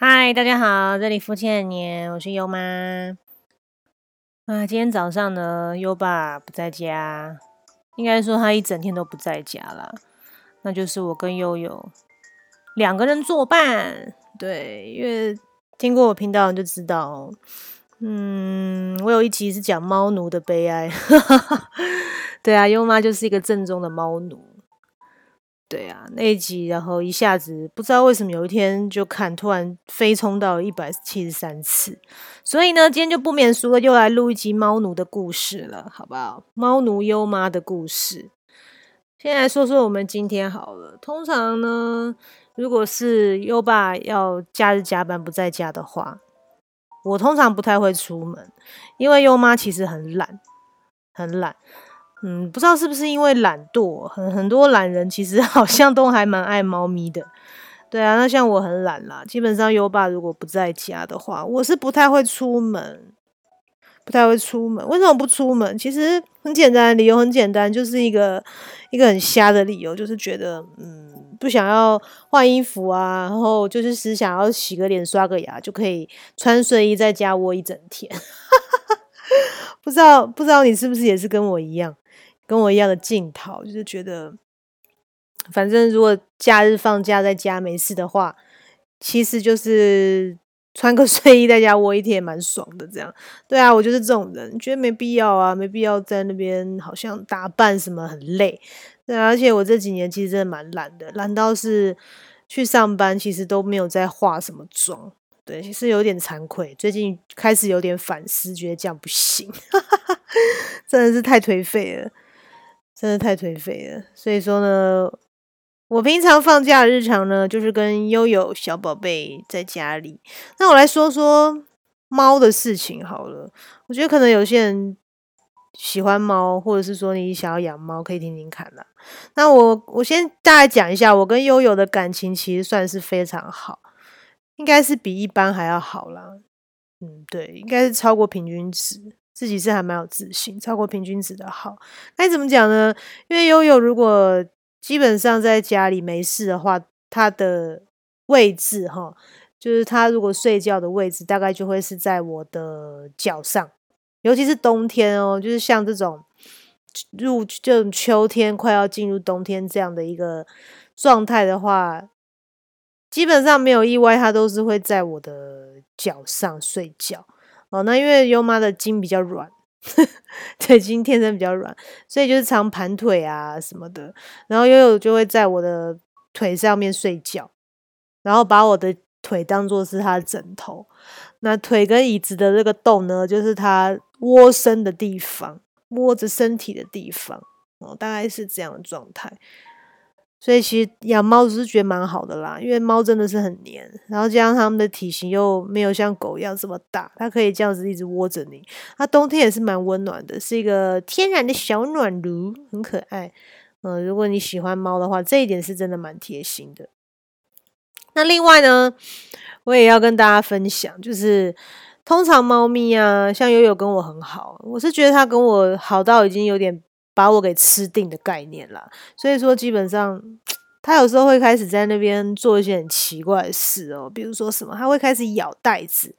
嗨，大家好，这里福建年，我是优妈。啊，今天早上呢，优爸不在家，应该说他一整天都不在家了。那就是我跟悠悠两个人作伴。对，因为听过我频道就知道，嗯，我有一集是讲猫奴的悲哀。对啊，优妈就是一个正宗的猫奴。对啊，那一集，然后一下子不知道为什么有一天就看，突然飞冲到一百七十三次，所以呢，今天就不免俗了，又来录一集猫奴的故事了，好不好？猫奴优妈的故事。先来说说我们今天好了。通常呢，如果是优爸要假日加班不在家的话，我通常不太会出门，因为优妈其实很懒，很懒。嗯，不知道是不是因为懒惰，很很多懒人其实 好像都还蛮爱猫咪的。对啊，那像我很懒啦，基本上优爸如果不在家的话，我是不太会出门，不太会出门。为什么不出门？其实很简单，理由很简单，就是一个一个很瞎的理由，就是觉得嗯不想要换衣服啊，然后就是只想要洗个脸、刷个牙就可以穿睡衣在家窝一整天。不知道不知道你是不是也是跟我一样？跟我一样的镜头，就是觉得，反正如果假日放假在家没事的话，其实就是穿个 睡衣在家窝一天也蛮爽的。这样，对啊，我就是这种人，觉得没必要啊，没必要在那边好像打扮什么很累。对，而且我这几年其实真的蛮懒的，懒到是去上班其实都没有在化什么妆。对，其实有点惭愧，最近开始有点反思，觉得这样不行，真的是太颓废了。真的太颓废了，所以说呢，我平常放假日常呢，就是跟悠悠小宝贝在家里。那我来说说猫的事情好了。我觉得可能有些人喜欢猫，或者是说你想要养猫，可以听听看啦。那我我先大概讲一下，我跟悠悠的感情其实算是非常好，应该是比一般还要好啦。嗯，对，应该是超过平均值。自己是还蛮有自信，超过平均值的好。该怎么讲呢？因为悠悠如果基本上在家里没事的话，他的位置哈，就是他如果睡觉的位置，大概就会是在我的脚上。尤其是冬天哦，就是像这种入就秋天快要进入冬天这样的一个状态的话，基本上没有意外，他都是会在我的脚上睡觉。哦，那因为优妈的筋比较软，对，筋天生比较软，所以就是常盘腿啊什么的。然后悠悠就会在我的腿上面睡觉，然后把我的腿当做是他的枕头。那腿跟椅子的这个洞呢，就是他窝身的地方，窝着身体的地方。哦，大概是这样的状态。所以其实养猫只是觉得蛮好的啦，因为猫真的是很黏，然后加上它们的体型又没有像狗一样这么大，它可以这样子一直窝着你。它冬天也是蛮温暖的，是一个天然的小暖炉，很可爱。嗯，如果你喜欢猫的话，这一点是真的蛮贴心的。那另外呢，我也要跟大家分享，就是通常猫咪啊，像悠悠跟我很好，我是觉得它跟我好到已经有点。把我给吃定的概念啦，所以说基本上，他有时候会开始在那边做一些很奇怪的事哦，比如说什么，他会开始咬袋子。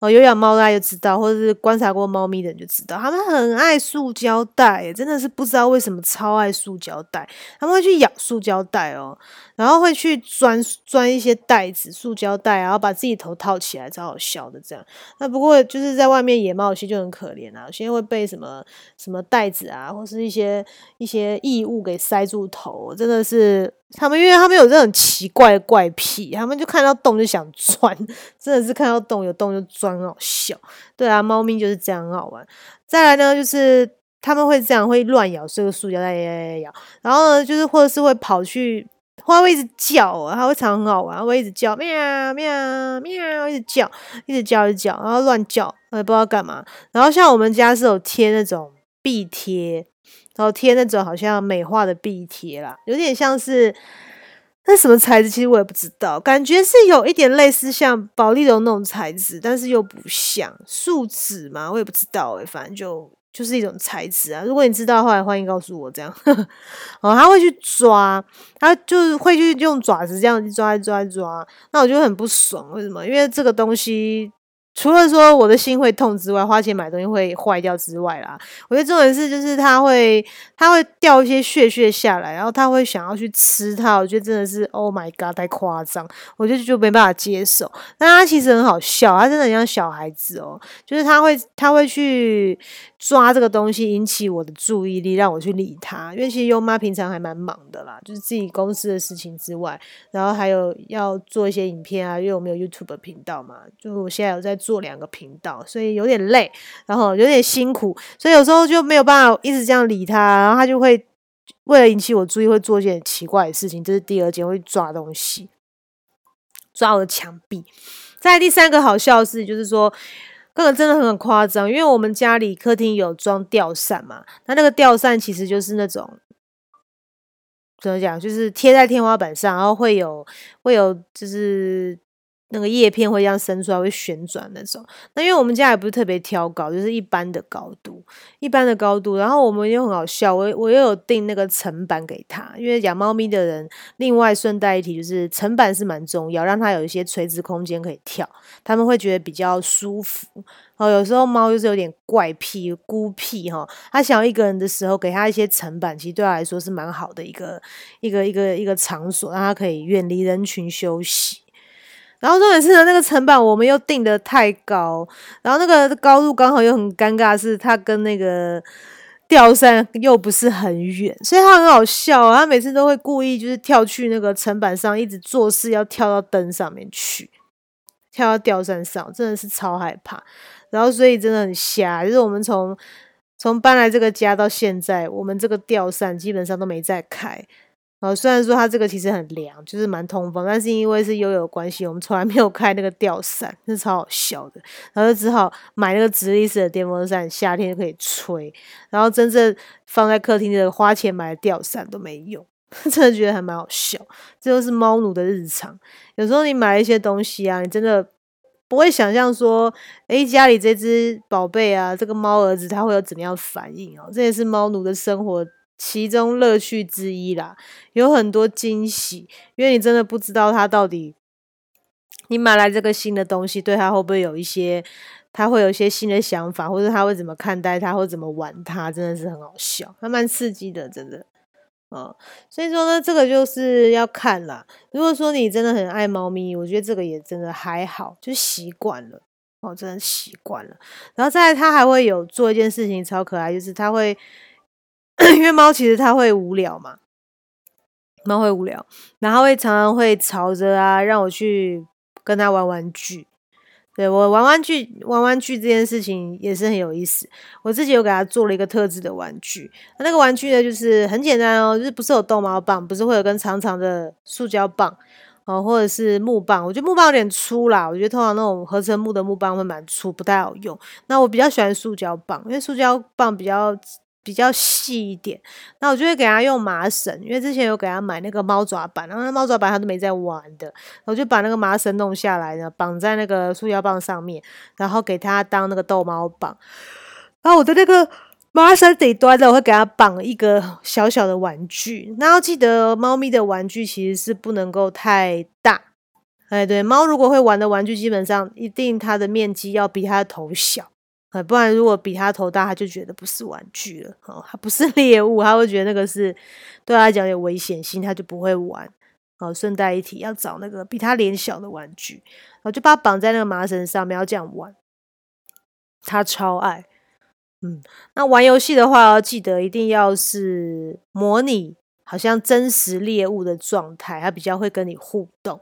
哦，有养猫大家就知道，或者是观察过猫咪的人就知道，他们很爱塑胶袋，真的是不知道为什么超爱塑胶袋，他们会去咬塑胶袋哦，然后会去钻钻一些袋子、塑胶袋，然后把自己头套起来，超好笑的这样。那不过就是在外面野猫有些就很可怜啊，有些会被什么什么袋子啊，或是一些一些异物给塞住头，真的是。他们因为他们有这种奇怪的怪癖，他们就看到洞就想钻，真的是看到洞有洞就钻，很好笑。对啊，猫咪就是这样很好玩。再来呢，就是他们会这样会乱咬这个塑胶袋，咬咬咬。然后呢，就是或者是会跑去，会一直叫啊，它会常很好玩，会一直叫喵喵喵，一直叫，一直叫，一直叫，然后乱叫，也不知道干嘛。然后像我们家是有贴那种壁贴。然后贴那种好像美化的壁贴啦，有点像是那什么材质，其实我也不知道，感觉是有一点类似像保丽龙那种材质，但是又不像树脂嘛，我也不知道诶，反正就就是一种材质啊。如果你知道的话，欢迎告诉我。这样 哦，他会去抓，他就是会去用爪子这样抓抓抓。那我就很不爽，为什么？因为这个东西。除了说我的心会痛之外，花钱买东西会坏掉之外啦，我觉得重点是就是它会它会掉一些血血下来，然后他会想要去吃它，我觉得真的是 Oh my God，太夸张，我就就没办法接受。但他其实很好笑，他真的很像小孩子哦，就是他会他会去抓这个东西，引起我的注意力，让我去理他。因为其实优妈平常还蛮忙的啦，就是自己公司的事情之外，然后还有要做一些影片啊，因为我们有 YouTube 频道嘛，就我现在有在。做两个频道，所以有点累，然后有点辛苦，所以有时候就没有办法一直这样理他，然后他就会为了引起我注意，会做一件奇怪的事情。这是第二件，会抓东西，抓我的墙壁。在第三个好笑的事，就是说，这个真的很夸张，因为我们家里客厅有装吊扇嘛，那那个吊扇其实就是那种怎么讲，就是贴在天花板上，然后会有会有就是。那个叶片会这样伸出来，会旋转那种。那因为我们家也不是特别挑高，就是一般的高度，一般的高度。然后我们又很好笑，我我又有订那个层板给他，因为养猫咪的人，另外顺带一提，就是层板是蛮重要，让它有一些垂直空间可以跳，他们会觉得比较舒服。哦，有时候猫就是有点怪癖、孤僻哈，它想要一个人的时候，给它一些层板，其实对它来说是蛮好的一个一个一个一个场所，让它可以远离人群休息。然后重点是呢，那个层板我们又定的太高，然后那个高度刚好又很尴尬，是它跟那个吊扇又不是很远，所以它很好笑。他每次都会故意就是跳去那个层板上，一直做事要跳到灯上面去，跳到吊扇上，真的是超害怕。然后所以真的很瞎，就是我们从从搬来这个家到现在，我们这个吊扇基本上都没再开。哦，虽然说它这个其实很凉，就是蛮通风，但是因为是悠悠关系，我们从来没有开那个吊扇，是超好笑的。然后就只好买那个直立式的电风扇，夏天就可以吹。然后真正放在客厅的花钱买的吊扇都没用，真的觉得还蛮好笑。这就是猫奴的日常。有时候你买一些东西啊，你真的不会想象说，诶，家里这只宝贝啊，这个猫儿子他会有怎么样反应哦？这也是猫奴的生活。其中乐趣之一啦，有很多惊喜，因为你真的不知道他到底，你买来这个新的东西，对他会不会有一些，他会有一些新的想法，或者他会怎么看待他，或怎么玩他，真的是很好笑，还蛮刺激的，真的，嗯，所以说呢，这个就是要看啦。如果说你真的很爱猫咪，我觉得这个也真的还好，就习惯了，哦，真的习惯了。然后再来他还会有做一件事情超可爱，就是他会。因为猫其实它会无聊嘛，猫会无聊，然后会常常会吵着啊，让我去跟它玩玩具。对我玩玩具，玩玩具这件事情也是很有意思。我自己有给它做了一个特制的玩具，那个玩具呢，就是很简单哦，就是不是有逗猫棒，不是会有根长长的塑胶棒哦，或者是木棒。我觉得木棒有点粗啦，我觉得通常那种合成木的木棒会蛮粗，不太好用。那我比较喜欢塑胶棒，因为塑胶棒比较。比较细一点，那我就会给他用麻绳，因为之前有给他买那个猫爪板，然后那猫爪板他都没在玩的，我就把那个麻绳弄下来呢，绑在那个塑胶棒上面，然后给他当那个逗猫棒。然后我的那个麻绳底端的，我会给他绑一个小小的玩具。那要记得，猫咪的玩具其实是不能够太大。哎，对，猫如果会玩的玩具，基本上一定它的面积要比它的头小。不然如果比他头大，他就觉得不是玩具了，哦，他不是 猎物，他会觉得那个是对他来讲有危险性，他就不会玩。哦，顺带一提，要找那个比他脸小的玩具，然后就把他绑在那个麻绳上面，要这样玩。他超爱，嗯，那玩游戏的话，要记得一定要是模拟，好像真实猎物的状态，他比较会跟你互动。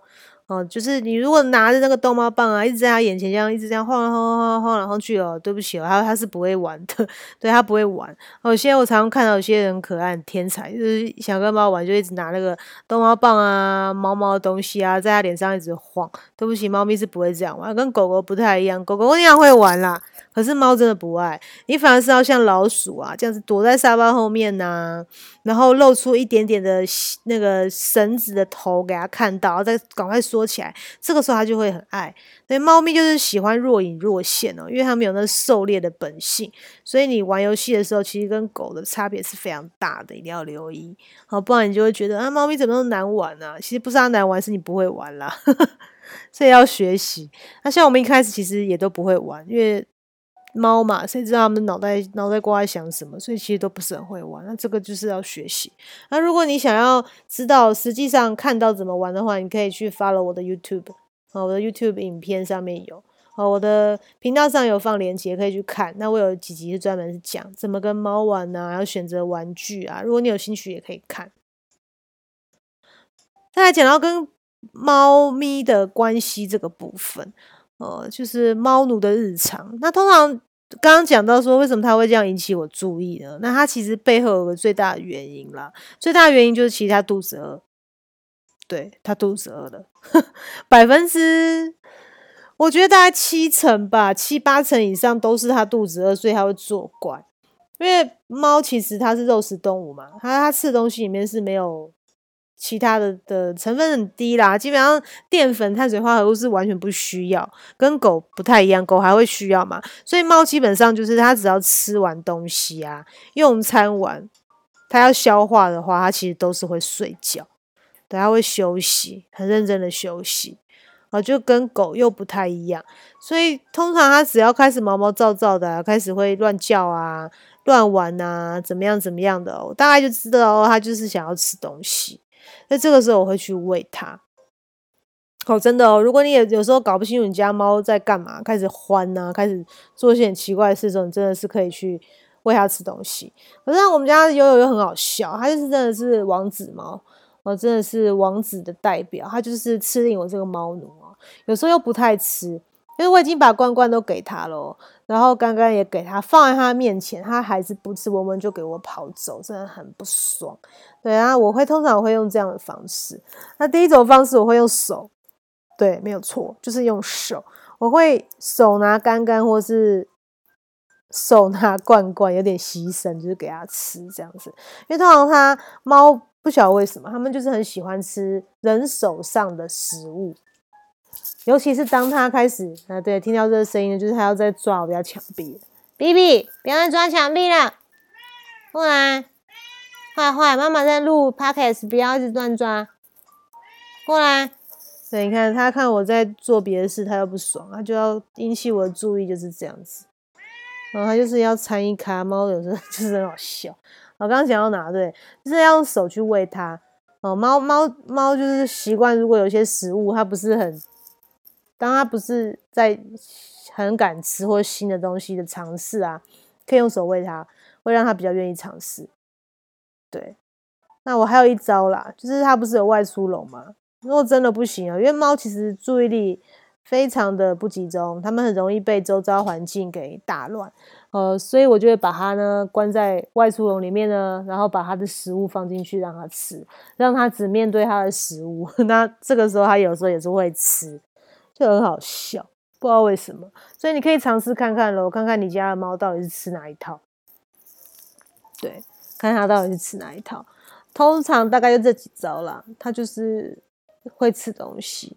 哦，就是你如果拿着那个逗猫棒啊，一直在他眼前这样，一直这样晃来晃晃晃来晃去哦，对不起哦，他他是不会玩的，对他不会玩。哦，现在我常常看到有些人可爱天才，就是想跟猫玩，就一直拿那个逗猫棒啊、猫猫的东西啊，在他脸上一直晃。对不起，猫咪是不会这样玩，跟狗狗不太一样，狗狗那样会玩啦。可是猫真的不爱你，反而是要像老鼠啊这样子躲在沙发后面呐，然后露出一点点的那个绳子的头给它看到，再赶快缩起来，这个时候它就会很爱。所以猫咪就是喜欢若隐若现哦，因为它们有那狩猎的本性，所以你玩游戏的时候，其实跟狗的差别是非常大的，一定要留意，好，不然你就会觉得啊，猫咪怎么那么难玩呢？其实不是它难玩，是你不会玩啦。所以要学习。那像我们一开始其实也都不会玩，因为猫嘛，谁知道他们脑袋脑袋瓜在想什么？所以其实都不是很会玩。那这个就是要学习。那如果你想要知道实际上看到怎么玩的话，你可以去 follow 我的 YouTube，啊，我的 YouTube 影片上面有，哦，我的频道上有放链接，可以去看。那我有几集是专门是讲怎么跟猫玩啊，要选择玩具啊。如果你有兴趣，也可以看。再来讲到跟。猫咪的关系这个部分，呃，就是猫奴的日常。那通常刚刚讲到说，为什么它会这样引起我注意呢？那它其实背后有个最大的原因啦，最大的原因就是其实他肚子饿，对，他肚子饿了，百分之我觉得大概七成吧，七八成以上都是他肚子饿，所以他会作怪。因为猫其实它是肉食动物嘛，它它吃的东西里面是没有。其他的的成分很低啦，基本上淀粉、碳水化合物是完全不需要，跟狗不太一样，狗还会需要嘛。所以猫基本上就是它只要吃完东西啊，用餐完，它要消化的话，它其实都是会睡觉，对，它会休息，很认真的休息啊，就跟狗又不太一样。所以通常它只要开始毛毛躁躁的，开始会乱叫啊、乱玩啊，怎么样怎么样的，我大概就知道哦，它就是想要吃东西。那这个时候我会去喂它。哦，真的哦，如果你也有时候搞不清楚你家猫在干嘛，开始欢呐，开始做一些很奇怪的事的时候，你真的是可以去喂它吃东西。可是我们家悠悠又很好笑，它就是真的是王子猫，哦，真的是王子的代表，它就是吃定我这个猫奴哦。有时候又不太吃，因为我已经把罐罐都给它了。然后刚刚也给他放在他面前，他还是不吃，闻闻就给我跑走，真的很不爽。对啊，我会通常会用这样的方式。那第一种方式我会用手，对，没有错，就是用手。我会手拿干干，或是手拿罐罐，有点牺牲，就是给他吃这样子。因为通常他猫不晓得为什么，他们就是很喜欢吃人手上的食物。尤其是当他开始啊，对，听到这个声音，就是他要在抓我家墙壁。B B，不要再抓墙壁了，过来，坏坏，妈妈在录 podcast，不要一直乱抓，过来。对，你看他看我在做别的事，他又不爽，他就要引起我的注意，就是这样子。然后他就是要参与卡猫，有时候就是很好笑。我刚刚讲到哪？对，就是要用手去喂它。哦，猫猫猫就是习惯，如果有些食物它不是很。当他不是在很敢吃或新的东西的尝试啊，可以用手喂它，会让它比较愿意尝试。对，那我还有一招啦，就是它不是有外出笼吗？如果真的不行啊，因为猫其实注意力非常的不集中，它们很容易被周遭环境给打乱。呃，所以我就会把它呢关在外出笼里面呢，然后把它的食物放进去让它吃，让它只面对它的食物。那这个时候它有时候也是会吃。就很好笑，不知道为什么，所以你可以尝试看看喽，看看你家的猫到底是吃哪一套，对，看它到底是吃哪一套。通常大概就这几招啦，它就是会吃东西。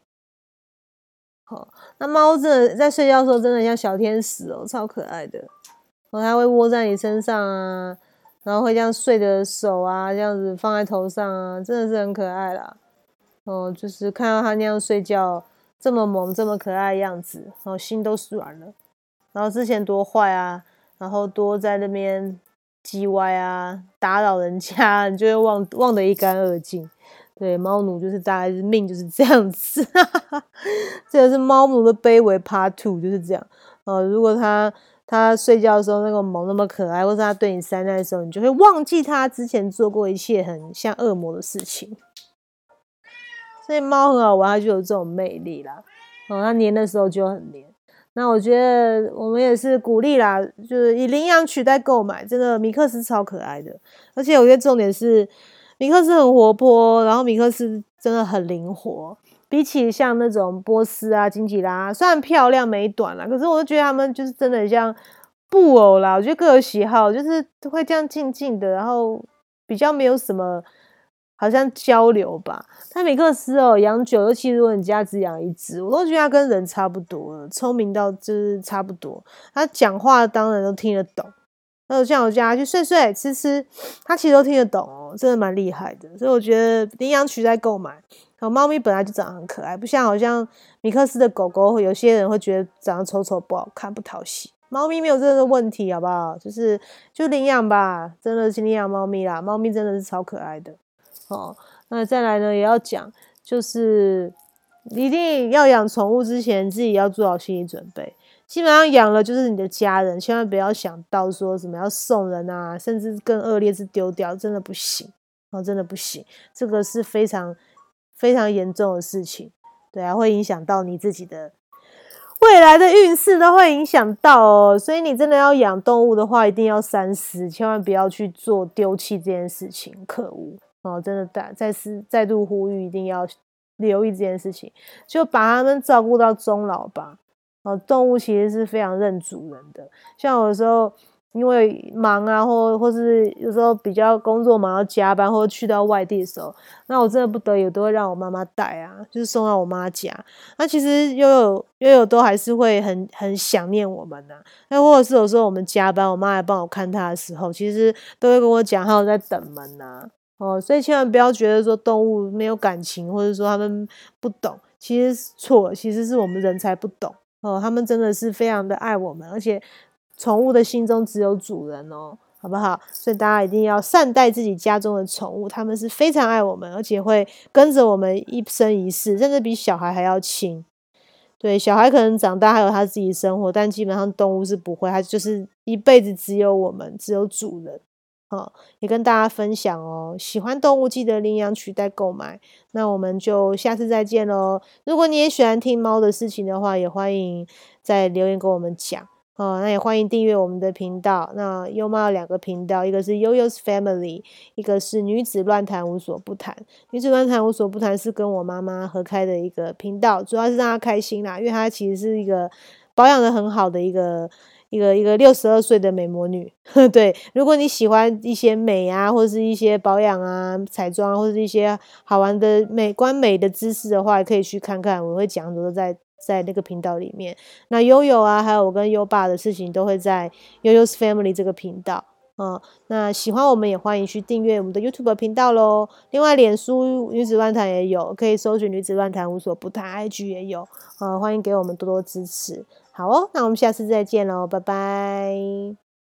那猫真的在睡觉的时候真的像小天使哦，超可爱的。然后它会窝在你身上啊，然后会这样睡的手啊，这样子放在头上啊，真的是很可爱啦。哦，就是看到它那样睡觉。这么萌，这么可爱的样子，然后心都软了。然后之前多坏啊，然后多在那边叽歪啊，打扰人家，你就会忘忘得一干二净。对，猫奴就是大概是命就是这样子。这个是猫奴的卑微 Part Two，就是这样。呃，如果它它睡觉的时候那个萌那么可爱，或是它对你塞奶的时候，你就会忘记他之前做过一切很像恶魔的事情。所以猫很好玩，它就有这种魅力啦。哦，它黏的时候就很黏。那我觉得我们也是鼓励啦，就是以领养取代购买。真的，米克斯超可爱的，而且我觉得重点是米克斯很活泼，然后米克斯真的很灵活。比起像那种波斯啊、金吉拉，虽然漂亮美短啦，可是我就觉得他们就是真的很像布偶啦。我觉得各有喜好，就是会这样静静的，然后比较没有什么好像交流吧。但米克斯哦，养久，尤其如果你家只养一只，我都觉得它跟人差不多了，聪明到就是差不多。它讲话当然都听得懂。那我像我家去睡睡吃吃，它其实都听得懂哦，真的蛮厉害的。所以我觉得领养取代购买。好，猫咪本来就长得很可爱，不像好像米克斯的狗狗，有些人会觉得长得丑丑不好看不讨喜。猫咪没有这个问题，好不好？就是就领养吧，真的是领养猫咪啦。猫咪真的是超可爱的。哦，那再来呢，也要讲，就是一定要养宠物之前，自己要做好心理准备。基本上养了就是你的家人，千万不要想到说什么要送人啊，甚至更恶劣是丢掉，真的不行哦，真的不行，这个是非常。非常严重的事情，对啊，会影响到你自己的未来的运势，都会影响到哦。所以你真的要养动物的话，一定要三思，千万不要去做丢弃这件事情，可恶哦！真的再再次再度呼吁，一定要留意这件事情，就把他们照顾到终老吧。哦，动物其实是非常认主人的，像有时候。因为忙啊，或或是有时候比较工作忙要加班，或者去到外地的时候，那我真的不得已都会让我妈妈带啊，就是送到我妈家。那其实悠悠悠悠都还是会很很想念我们呐。那或者是有时候我们加班，我妈来帮我看他的时候，其实都会跟我讲，还有在等门呐。哦，所以千万不要觉得说动物没有感情，或者说他们不懂，其实是错，其实是我们人才不懂。哦，他们真的是非常的爱我们，而且。宠物的心中只有主人哦，好不好？所以大家一定要善待自己家中的宠物，他们是非常爱我们，而且会跟着我们一生一世，甚至比小孩还要亲。对，小孩可能长大还有他自己生活，但基本上动物是不会，它就是一辈子只有我们，只有主人。哦，也跟大家分享哦，喜欢动物记得领养取代购买。那我们就下次再见喽。如果你也喜欢听猫的事情的话，也欢迎在留言跟我们讲。哦，那也欢迎订阅我们的频道。那优猫有两个频道，一个是悠悠 's Family，一个是女子乱谈无所不谈。女子乱谈无所不谈是跟我妈妈合开的一个频道，主要是让她开心啦，因为她其实是一个保养的很好的一个一个一个六十二岁的美魔女。对，如果你喜欢一些美啊，或者是一些保养啊、彩妆，或者是一些好玩的美观美的知识的话，可以去看看，我会讲很多在。在那个频道里面，那悠悠啊，还有我跟优爸的事情都会在悠悠 's Family 这个频道嗯。那喜欢我们也欢迎去订阅我们的 YouTube 频道喽。另外，脸书女子乱谈也有，可以搜寻女子乱谈无所不谈，IG 也有啊，欢迎给我们多多支持。好哦，那我们下次再见喽，拜拜。